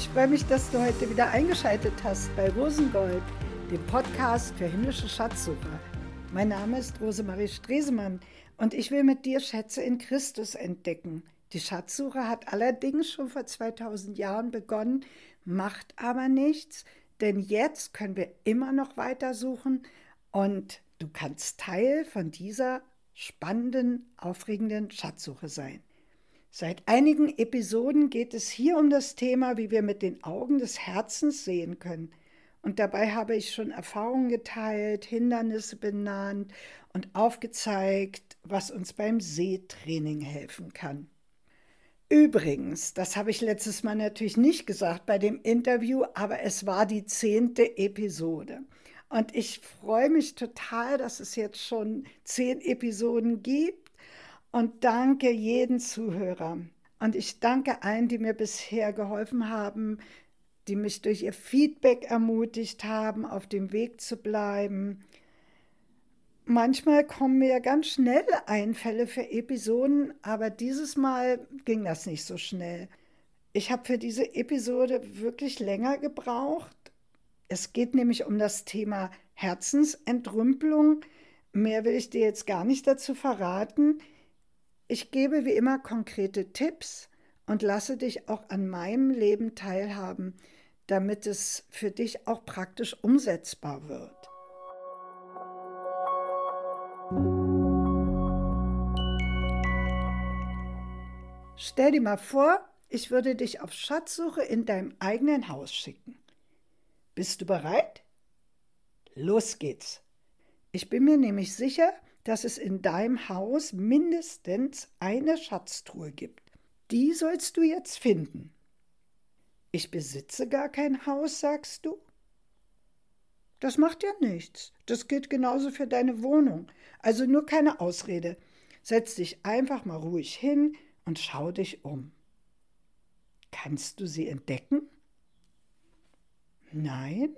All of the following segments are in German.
ich freue mich, dass du heute wieder eingeschaltet hast bei Rosengold, dem Podcast für himmlische Schatzsucher. Mein Name ist Rosemarie Stresemann und ich will mit dir Schätze in Christus entdecken. Die Schatzsuche hat allerdings schon vor 2000 Jahren begonnen, macht aber nichts, denn jetzt können wir immer noch weiter suchen und du kannst Teil von dieser spannenden, aufregenden Schatzsuche sein. Seit einigen Episoden geht es hier um das Thema, wie wir mit den Augen des Herzens sehen können. Und dabei habe ich schon Erfahrungen geteilt, Hindernisse benannt und aufgezeigt, was uns beim Sehtraining helfen kann. Übrigens, das habe ich letztes Mal natürlich nicht gesagt bei dem Interview, aber es war die zehnte Episode. Und ich freue mich total, dass es jetzt schon zehn Episoden gibt und danke jeden Zuhörer. Und ich danke allen, die mir bisher geholfen haben, die mich durch ihr Feedback ermutigt haben, auf dem Weg zu bleiben. Manchmal kommen mir ganz schnell Einfälle für Episoden, aber dieses Mal ging das nicht so schnell. Ich habe für diese Episode wirklich länger gebraucht. Es geht nämlich um das Thema Herzensentrümpelung. Mehr will ich dir jetzt gar nicht dazu verraten. Ich gebe wie immer konkrete Tipps und lasse dich auch an meinem Leben teilhaben, damit es für dich auch praktisch umsetzbar wird. Stell dir mal vor, ich würde dich auf Schatzsuche in deinem eigenen Haus schicken. Bist du bereit? Los geht's. Ich bin mir nämlich sicher, dass es in deinem Haus mindestens eine Schatztruhe gibt. Die sollst du jetzt finden. Ich besitze gar kein Haus, sagst du? Das macht ja nichts. Das gilt genauso für deine Wohnung. Also nur keine Ausrede. Setz dich einfach mal ruhig hin und schau dich um. Kannst du sie entdecken? Nein?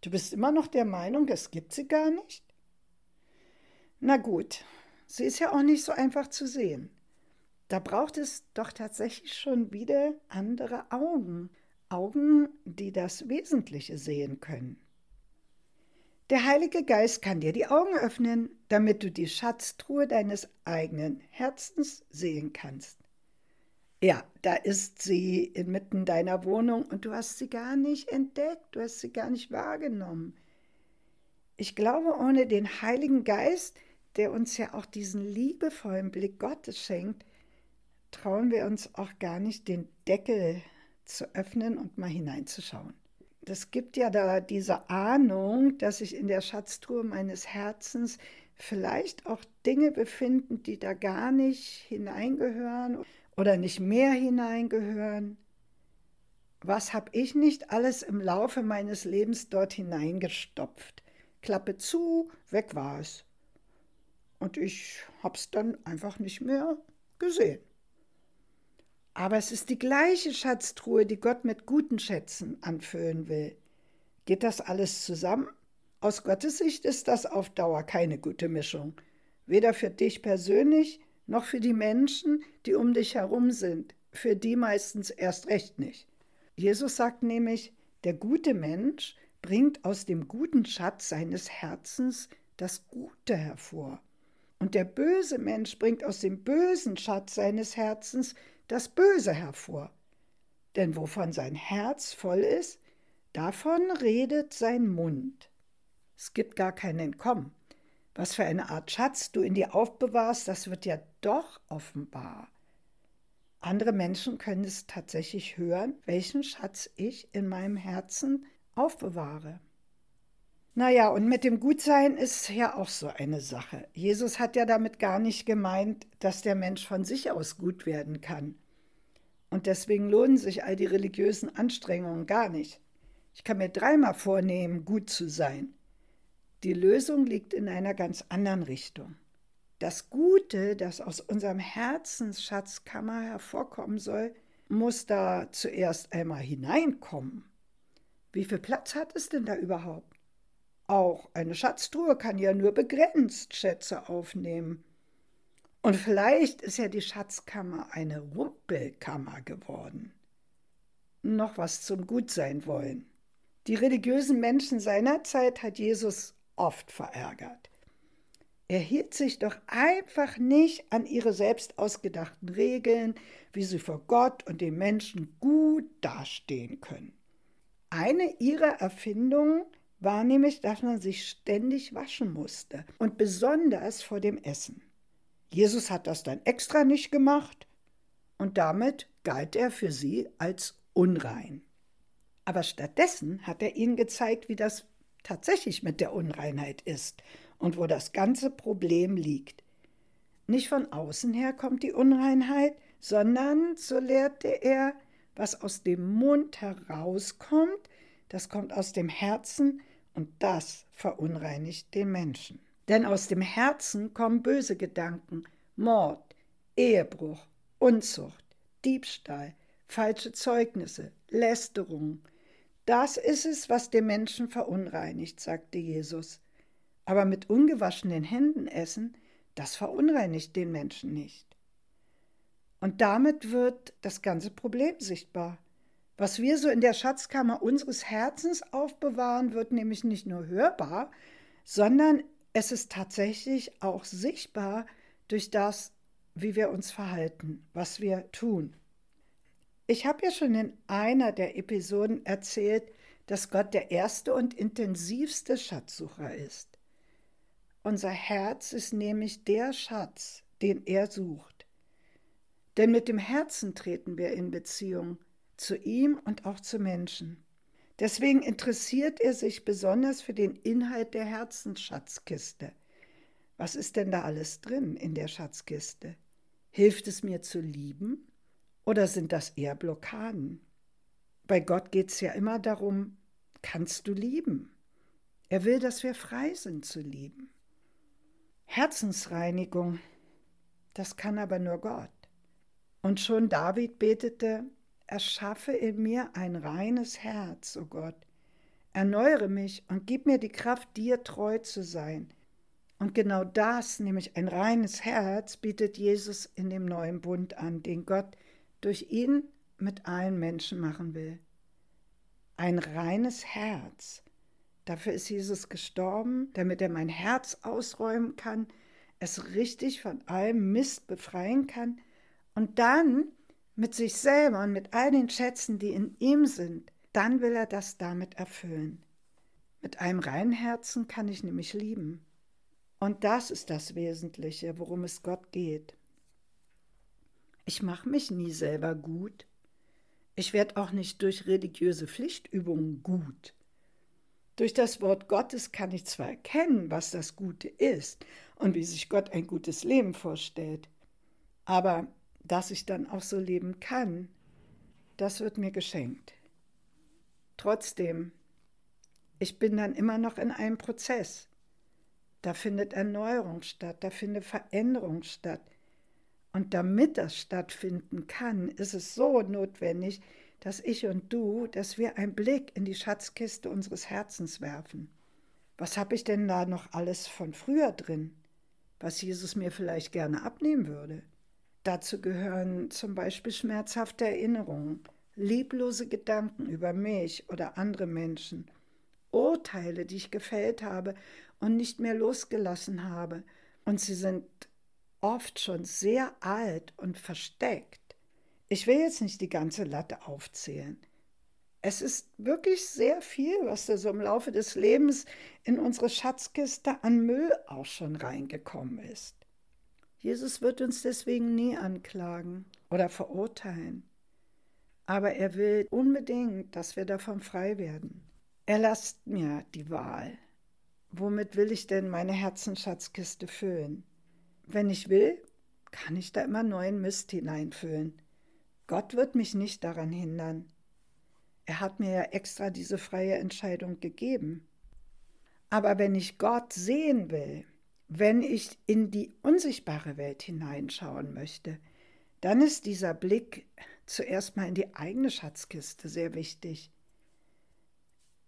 Du bist immer noch der Meinung, es gibt sie gar nicht? Na gut, sie ist ja auch nicht so einfach zu sehen. Da braucht es doch tatsächlich schon wieder andere Augen. Augen, die das Wesentliche sehen können. Der Heilige Geist kann dir die Augen öffnen, damit du die Schatztruhe deines eigenen Herzens sehen kannst. Ja, da ist sie inmitten deiner Wohnung und du hast sie gar nicht entdeckt, du hast sie gar nicht wahrgenommen. Ich glaube, ohne den Heiligen Geist der uns ja auch diesen liebevollen Blick Gottes schenkt, trauen wir uns auch gar nicht, den Deckel zu öffnen und mal hineinzuschauen. Das gibt ja da diese Ahnung, dass sich in der Schatztruhe meines Herzens vielleicht auch Dinge befinden, die da gar nicht hineingehören oder nicht mehr hineingehören. Was habe ich nicht alles im Laufe meines Lebens dort hineingestopft? Klappe zu, weg war es. Und ich habe es dann einfach nicht mehr gesehen. Aber es ist die gleiche Schatztruhe, die Gott mit guten Schätzen anfüllen will. Geht das alles zusammen? Aus Gottes Sicht ist das auf Dauer keine gute Mischung. Weder für dich persönlich noch für die Menschen, die um dich herum sind. Für die meistens erst recht nicht. Jesus sagt nämlich, der gute Mensch bringt aus dem guten Schatz seines Herzens das Gute hervor. Und der böse Mensch bringt aus dem bösen Schatz seines Herzens das Böse hervor. Denn wovon sein Herz voll ist, davon redet sein Mund. Es gibt gar kein Entkommen. Was für eine Art Schatz du in dir aufbewahrst, das wird ja doch offenbar. Andere Menschen können es tatsächlich hören, welchen Schatz ich in meinem Herzen aufbewahre. Naja, und mit dem Gutsein ist ja auch so eine Sache. Jesus hat ja damit gar nicht gemeint, dass der Mensch von sich aus gut werden kann. Und deswegen lohnen sich all die religiösen Anstrengungen gar nicht. Ich kann mir dreimal vornehmen, gut zu sein. Die Lösung liegt in einer ganz anderen Richtung. Das Gute, das aus unserem Herzensschatzkammer hervorkommen soll, muss da zuerst einmal hineinkommen. Wie viel Platz hat es denn da überhaupt? Auch eine Schatztruhe kann ja nur begrenzt Schätze aufnehmen. Und vielleicht ist ja die Schatzkammer eine Rumpelkammer geworden. noch was zum Gutsein wollen. Die religiösen Menschen seiner Zeit hat Jesus oft verärgert. Er hielt sich doch einfach nicht an ihre selbst ausgedachten Regeln, wie sie vor Gott und den Menschen gut dastehen können. Eine ihrer Erfindungen war nämlich, dass man sich ständig waschen musste und besonders vor dem Essen. Jesus hat das dann extra nicht gemacht und damit galt er für sie als unrein. Aber stattdessen hat er ihnen gezeigt, wie das tatsächlich mit der Unreinheit ist und wo das ganze Problem liegt. Nicht von außen her kommt die Unreinheit, sondern, so lehrte er, was aus dem Mund herauskommt, das kommt aus dem Herzen und das verunreinigt den Menschen. Denn aus dem Herzen kommen böse Gedanken, Mord, Ehebruch, Unzucht, Diebstahl, falsche Zeugnisse, Lästerung. Das ist es, was den Menschen verunreinigt, sagte Jesus. Aber mit ungewaschenen Händen essen, das verunreinigt den Menschen nicht. Und damit wird das ganze Problem sichtbar. Was wir so in der Schatzkammer unseres Herzens aufbewahren, wird nämlich nicht nur hörbar, sondern es ist tatsächlich auch sichtbar durch das, wie wir uns verhalten, was wir tun. Ich habe ja schon in einer der Episoden erzählt, dass Gott der erste und intensivste Schatzsucher ist. Unser Herz ist nämlich der Schatz, den er sucht. Denn mit dem Herzen treten wir in Beziehung zu ihm und auch zu Menschen. Deswegen interessiert er sich besonders für den Inhalt der Herzensschatzkiste. Was ist denn da alles drin in der Schatzkiste? Hilft es mir zu lieben oder sind das eher Blockaden? Bei Gott geht es ja immer darum, kannst du lieben? Er will, dass wir frei sind zu lieben. Herzensreinigung, das kann aber nur Gott. Und schon David betete, erschaffe in mir ein reines Herz, o oh Gott. Erneuere mich und gib mir die Kraft, dir treu zu sein. Und genau das, nämlich ein reines Herz, bietet Jesus in dem neuen Bund an, den Gott durch ihn mit allen Menschen machen will. Ein reines Herz. Dafür ist Jesus gestorben, damit er mein Herz ausräumen kann, es richtig von allem Mist befreien kann und dann mit sich selber und mit all den Schätzen, die in ihm sind, dann will er das damit erfüllen. Mit einem reinen Herzen kann ich nämlich lieben. Und das ist das Wesentliche, worum es Gott geht. Ich mache mich nie selber gut. Ich werde auch nicht durch religiöse Pflichtübungen gut. Durch das Wort Gottes kann ich zwar erkennen, was das Gute ist und wie sich Gott ein gutes Leben vorstellt, aber dass ich dann auch so leben kann, das wird mir geschenkt. Trotzdem, ich bin dann immer noch in einem Prozess. Da findet Erneuerung statt, da findet Veränderung statt. Und damit das stattfinden kann, ist es so notwendig, dass ich und du, dass wir einen Blick in die Schatzkiste unseres Herzens werfen. Was habe ich denn da noch alles von früher drin, was Jesus mir vielleicht gerne abnehmen würde? Dazu gehören zum Beispiel schmerzhafte Erinnerungen, lieblose Gedanken über mich oder andere Menschen, Urteile, die ich gefällt habe und nicht mehr losgelassen habe. Und sie sind oft schon sehr alt und versteckt. Ich will jetzt nicht die ganze Latte aufzählen. Es ist wirklich sehr viel, was da so im Laufe des Lebens in unsere Schatzkiste an Müll auch schon reingekommen ist. Jesus wird uns deswegen nie anklagen oder verurteilen. Aber er will unbedingt, dass wir davon frei werden. Er lasst mir die Wahl. Womit will ich denn meine Herzensschatzkiste füllen? Wenn ich will, kann ich da immer neuen Mist hineinfüllen. Gott wird mich nicht daran hindern. Er hat mir ja extra diese freie Entscheidung gegeben. Aber wenn ich Gott sehen will, wenn ich in die unsichtbare Welt hineinschauen möchte, dann ist dieser Blick zuerst mal in die eigene Schatzkiste sehr wichtig.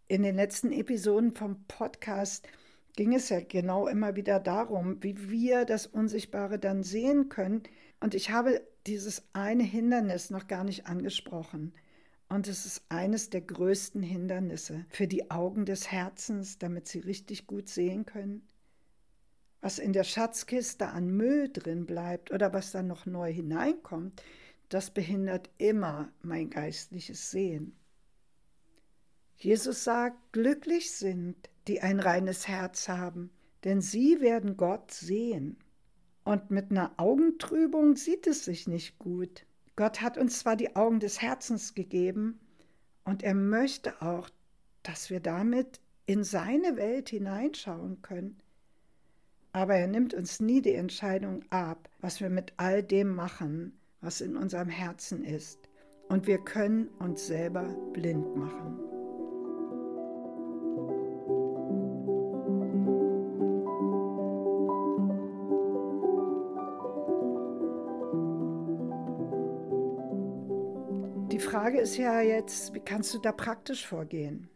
In den letzten Episoden vom Podcast ging es ja genau immer wieder darum, wie wir das Unsichtbare dann sehen können. Und ich habe dieses eine Hindernis noch gar nicht angesprochen. Und es ist eines der größten Hindernisse für die Augen des Herzens, damit sie richtig gut sehen können. Was in der Schatzkiste an Müll drin bleibt oder was da noch neu hineinkommt, das behindert immer mein geistliches Sehen. Jesus sagt, glücklich sind, die ein reines Herz haben, denn sie werden Gott sehen. Und mit einer Augentrübung sieht es sich nicht gut. Gott hat uns zwar die Augen des Herzens gegeben, und er möchte auch, dass wir damit in seine Welt hineinschauen können. Aber er nimmt uns nie die Entscheidung ab, was wir mit all dem machen, was in unserem Herzen ist. Und wir können uns selber blind machen. Die Frage ist ja jetzt, wie kannst du da praktisch vorgehen?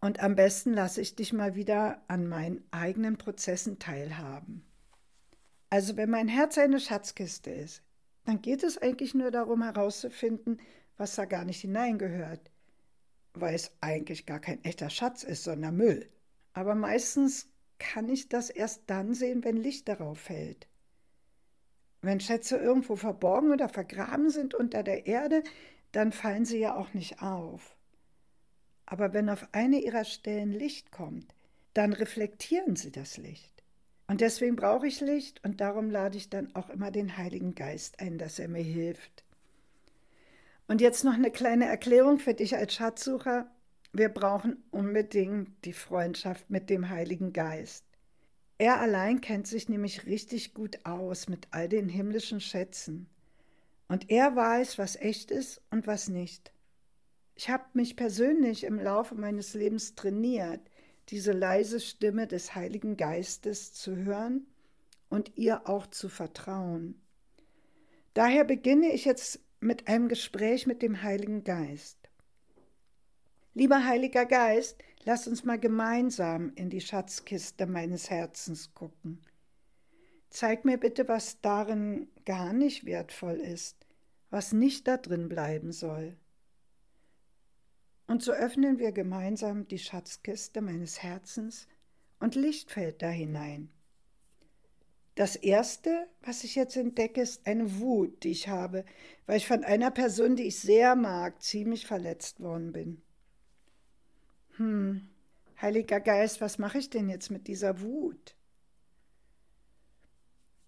Und am besten lasse ich dich mal wieder an meinen eigenen Prozessen teilhaben. Also wenn mein Herz eine Schatzkiste ist, dann geht es eigentlich nur darum herauszufinden, was da gar nicht hineingehört, weil es eigentlich gar kein echter Schatz ist, sondern Müll. Aber meistens kann ich das erst dann sehen, wenn Licht darauf fällt. Wenn Schätze irgendwo verborgen oder vergraben sind unter der Erde, dann fallen sie ja auch nicht auf. Aber wenn auf eine ihrer Stellen Licht kommt, dann reflektieren sie das Licht. Und deswegen brauche ich Licht und darum lade ich dann auch immer den Heiligen Geist ein, dass er mir hilft. Und jetzt noch eine kleine Erklärung für dich als Schatzsucher. Wir brauchen unbedingt die Freundschaft mit dem Heiligen Geist. Er allein kennt sich nämlich richtig gut aus mit all den himmlischen Schätzen. Und er weiß, was echt ist und was nicht. Ich habe mich persönlich im Laufe meines Lebens trainiert, diese leise Stimme des Heiligen Geistes zu hören und ihr auch zu vertrauen. Daher beginne ich jetzt mit einem Gespräch mit dem Heiligen Geist. Lieber Heiliger Geist, lass uns mal gemeinsam in die Schatzkiste meines Herzens gucken. Zeig mir bitte, was darin gar nicht wertvoll ist, was nicht da drin bleiben soll. Und so öffnen wir gemeinsam die Schatzkiste meines Herzens und Licht fällt da hinein. Das Erste, was ich jetzt entdecke, ist eine Wut, die ich habe, weil ich von einer Person, die ich sehr mag, ziemlich verletzt worden bin. Hm, Heiliger Geist, was mache ich denn jetzt mit dieser Wut?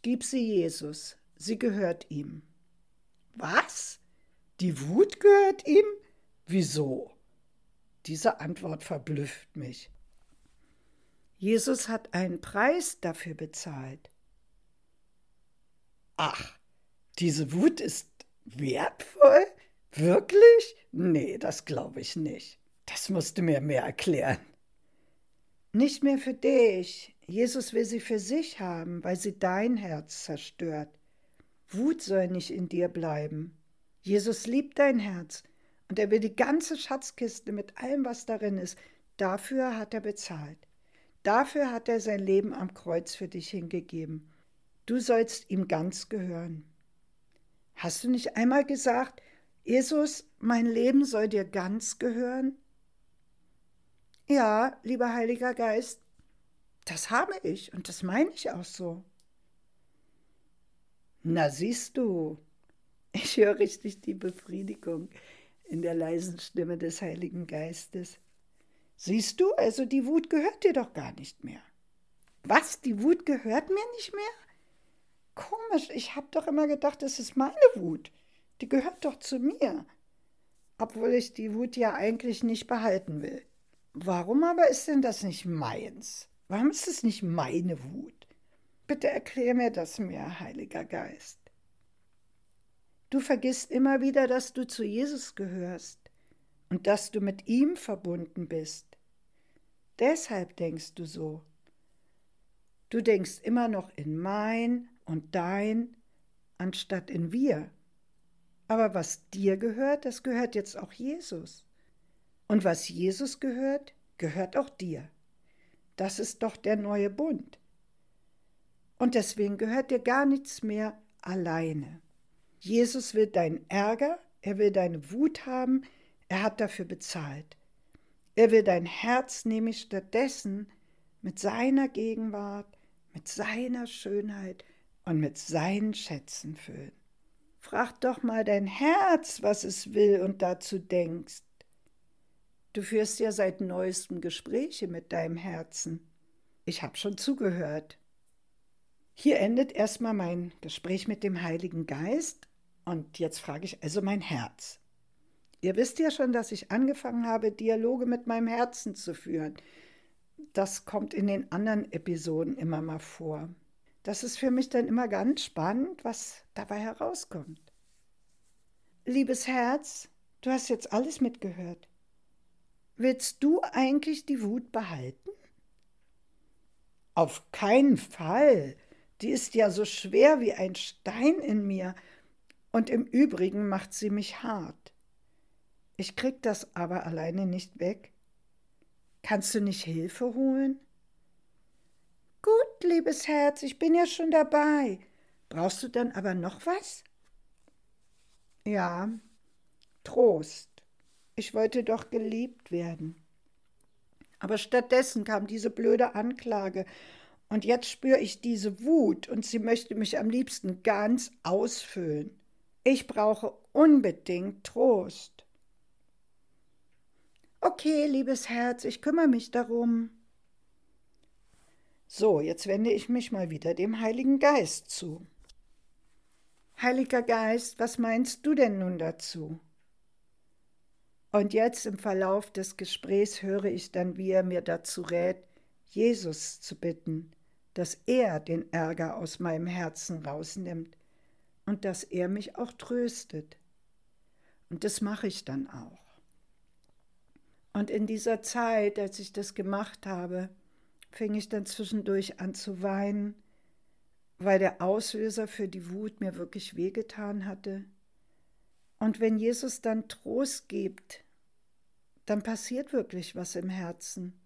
Gib sie Jesus, sie gehört ihm. Was? Die Wut gehört ihm? Wieso? Diese Antwort verblüfft mich. Jesus hat einen Preis dafür bezahlt. Ach, diese Wut ist wertvoll? Wirklich? Nee, das glaube ich nicht. Das musst du mir mehr erklären. Nicht mehr für dich. Jesus will sie für sich haben, weil sie dein Herz zerstört. Wut soll nicht in dir bleiben. Jesus liebt dein Herz und er will die ganze Schatzkiste mit allem, was darin ist. Dafür hat er bezahlt. Dafür hat er sein Leben am Kreuz für dich hingegeben. Du sollst ihm ganz gehören. Hast du nicht einmal gesagt, Jesus, mein Leben soll dir ganz gehören? Ja, lieber Heiliger Geist, das habe ich und das meine ich auch so. Na siehst du, ich höre richtig die Befriedigung in der leisen Stimme des Heiligen Geistes. Siehst du, also die Wut gehört dir doch gar nicht mehr. Was, die Wut gehört mir nicht mehr? Komisch, ich habe doch immer gedacht, es ist meine Wut. Die gehört doch zu mir. Obwohl ich die Wut ja eigentlich nicht behalten will. Warum aber ist denn das nicht meins? Warum ist es nicht meine Wut? Bitte erklär mir das mir, Heiliger Geist. Du vergisst immer wieder, dass du zu Jesus gehörst und dass du mit ihm verbunden bist. Deshalb denkst du so. Du denkst immer noch in mein und dein, anstatt in wir. Aber was dir gehört, das gehört jetzt auch Jesus. Und was Jesus gehört, gehört auch dir. Das ist doch der neue Bund. Und deswegen gehört dir gar nichts mehr alleine. Jesus will deinen Ärger, er will deine Wut haben, Er hat dafür bezahlt. Er will dein Herz nämlich stattdessen mit seiner Gegenwart, mit seiner Schönheit und mit seinen Schätzen füllen. Frag doch mal dein Herz, was es will und dazu denkst. Du führst ja seit neuestem Gespräche mit deinem Herzen. Ich habe schon zugehört. Hier endet erstmal mein Gespräch mit dem Heiligen Geist und jetzt frage ich also mein Herz. Ihr wisst ja schon, dass ich angefangen habe, Dialoge mit meinem Herzen zu führen. Das kommt in den anderen Episoden immer mal vor. Das ist für mich dann immer ganz spannend, was dabei herauskommt. Liebes Herz, du hast jetzt alles mitgehört. Willst du eigentlich die Wut behalten? Auf keinen Fall. Die ist ja so schwer wie ein Stein in mir. Und im Übrigen macht sie mich hart. Ich krieg das aber alleine nicht weg. Kannst du nicht Hilfe holen? Gut, liebes Herz, ich bin ja schon dabei. Brauchst du dann aber noch was? Ja, Trost. Ich wollte doch geliebt werden. Aber stattdessen kam diese blöde Anklage. Und jetzt spüre ich diese Wut und sie möchte mich am liebsten ganz ausfüllen. Ich brauche unbedingt Trost. Okay, liebes Herz, ich kümmere mich darum. So, jetzt wende ich mich mal wieder dem Heiligen Geist zu. Heiliger Geist, was meinst du denn nun dazu? Und jetzt im Verlauf des Gesprächs höre ich dann, wie er mir dazu rät, Jesus zu bitten, dass er den Ärger aus meinem Herzen rausnimmt und dass er mich auch tröstet. Und das mache ich dann auch. Und in dieser Zeit, als ich das gemacht habe, fing ich dann zwischendurch an zu weinen, weil der Auslöser für die Wut mir wirklich wehgetan hatte und wenn Jesus dann Trost gibt, dann passiert wirklich was im Herzen.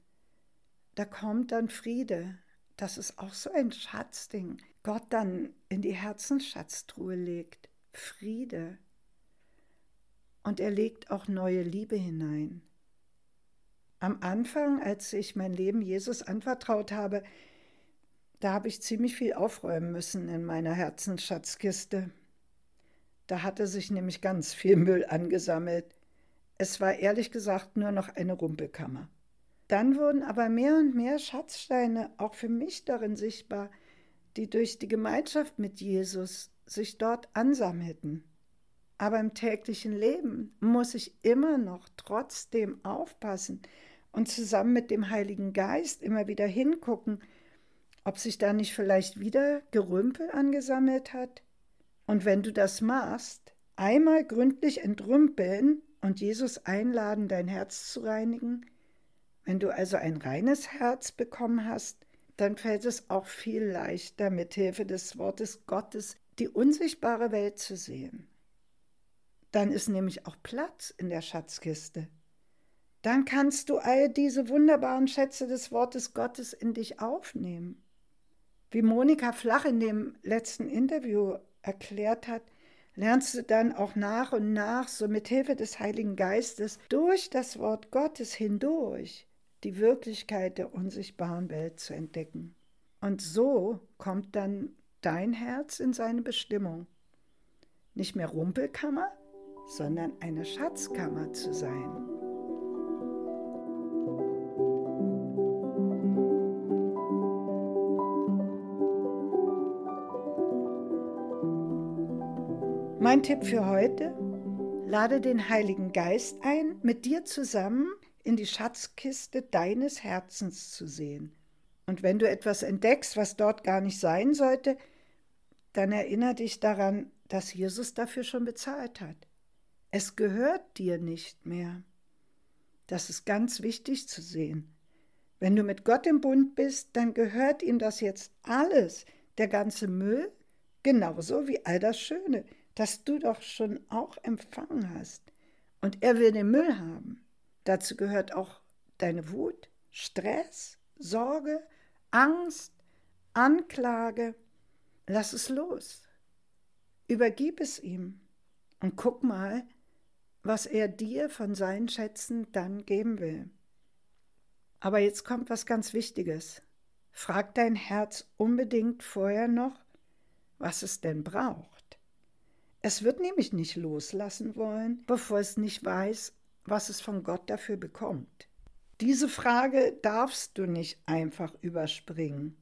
Da kommt dann Friede. Das ist auch so ein Schatzding. Gott dann in die Herzensschatztruhe legt. Friede. Und er legt auch neue Liebe hinein. Am Anfang, als ich mein Leben Jesus anvertraut habe, da habe ich ziemlich viel aufräumen müssen in meiner Herzensschatzkiste. Da hatte sich nämlich ganz viel Müll angesammelt. Es war ehrlich gesagt nur noch eine Rumpelkammer. Dann wurden aber mehr und mehr Schatzsteine auch für mich darin sichtbar, die durch die Gemeinschaft mit Jesus sich dort ansammelten. Aber im täglichen Leben muss ich immer noch trotzdem aufpassen und zusammen mit dem Heiligen Geist immer wieder hingucken, ob sich da nicht vielleicht wieder Gerümpel angesammelt hat, und wenn du das machst, einmal gründlich entrümpeln und Jesus einladen, dein Herz zu reinigen, wenn du also ein reines Herz bekommen hast, dann fällt es auch viel leichter, mit Hilfe des Wortes Gottes die unsichtbare Welt zu sehen. Dann ist nämlich auch Platz in der Schatzkiste. Dann kannst du all diese wunderbaren Schätze des Wortes Gottes in dich aufnehmen. Wie Monika Flach in dem letzten Interview erklärt hat, lernst du dann auch nach und nach, so mit Hilfe des Heiligen Geistes, durch das Wort Gottes hindurch die Wirklichkeit der unsichtbaren Welt zu entdecken. Und so kommt dann dein Herz in seine Bestimmung. Nicht mehr Rumpelkammer, sondern eine Schatzkammer zu sein. Mein Tipp für heute, lade den Heiligen Geist ein, mit dir zusammen in die Schatzkiste deines Herzens zu sehen. Und wenn du etwas entdeckst, was dort gar nicht sein sollte, dann erinnere dich daran, dass Jesus dafür schon bezahlt hat. Es gehört dir nicht mehr. Das ist ganz wichtig zu sehen. Wenn du mit Gott im Bund bist, dann gehört ihm das jetzt alles, der ganze Müll, genauso wie all das Schöne das du doch schon auch empfangen hast. Und er will den Müll haben. Dazu gehört auch deine Wut, Stress, Sorge, Angst, Anklage. Lass es los. Übergib es ihm und guck mal, was er dir von seinen Schätzen dann geben will. Aber jetzt kommt was ganz Wichtiges. Frag dein Herz unbedingt vorher noch, was es denn braucht. Es wird nämlich nicht loslassen wollen, bevor es nicht weiß, was es von Gott dafür bekommt. Diese Frage darfst du nicht einfach überspringen.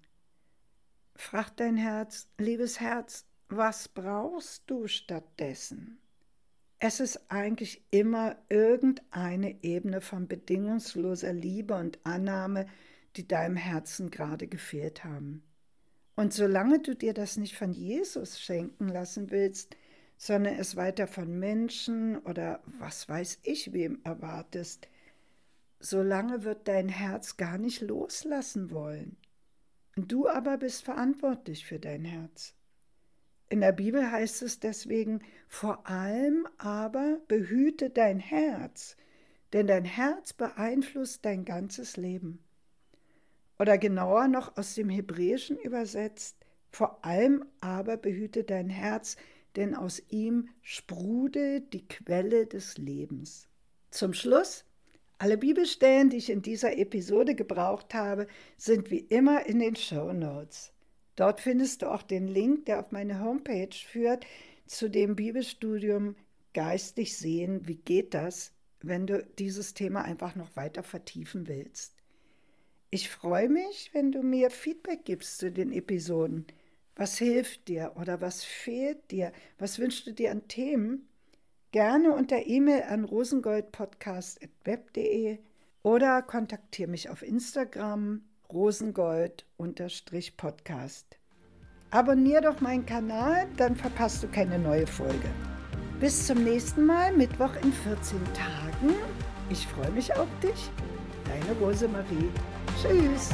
Frag dein Herz, liebes Herz, was brauchst du stattdessen? Es ist eigentlich immer irgendeine Ebene von bedingungsloser Liebe und Annahme, die deinem Herzen gerade gefehlt haben. Und solange du dir das nicht von Jesus schenken lassen willst, sondern es weiter von Menschen oder was weiß ich wem erwartest, solange wird dein Herz gar nicht loslassen wollen. Du aber bist verantwortlich für dein Herz. In der Bibel heißt es deswegen, vor allem aber behüte dein Herz, denn dein Herz beeinflusst dein ganzes Leben. Oder genauer noch aus dem Hebräischen übersetzt, vor allem aber behüte dein Herz, denn aus ihm sprudelt die Quelle des Lebens. Zum Schluss, alle Bibelstellen, die ich in dieser Episode gebraucht habe, sind wie immer in den Show Notes. Dort findest du auch den Link, der auf meine Homepage führt, zu dem Bibelstudium Geistig sehen, wie geht das, wenn du dieses Thema einfach noch weiter vertiefen willst. Ich freue mich, wenn du mir Feedback gibst zu den Episoden. Was hilft dir oder was fehlt dir? Was wünschst du dir an Themen? Gerne unter E-Mail an rosengoldpodcast.web.de oder kontaktiere mich auf Instagram rosengold-podcast. Abonnier doch meinen Kanal, dann verpasst du keine neue Folge. Bis zum nächsten Mal, Mittwoch in 14 Tagen. Ich freue mich auf dich. Deine Rosemarie. Tschüss.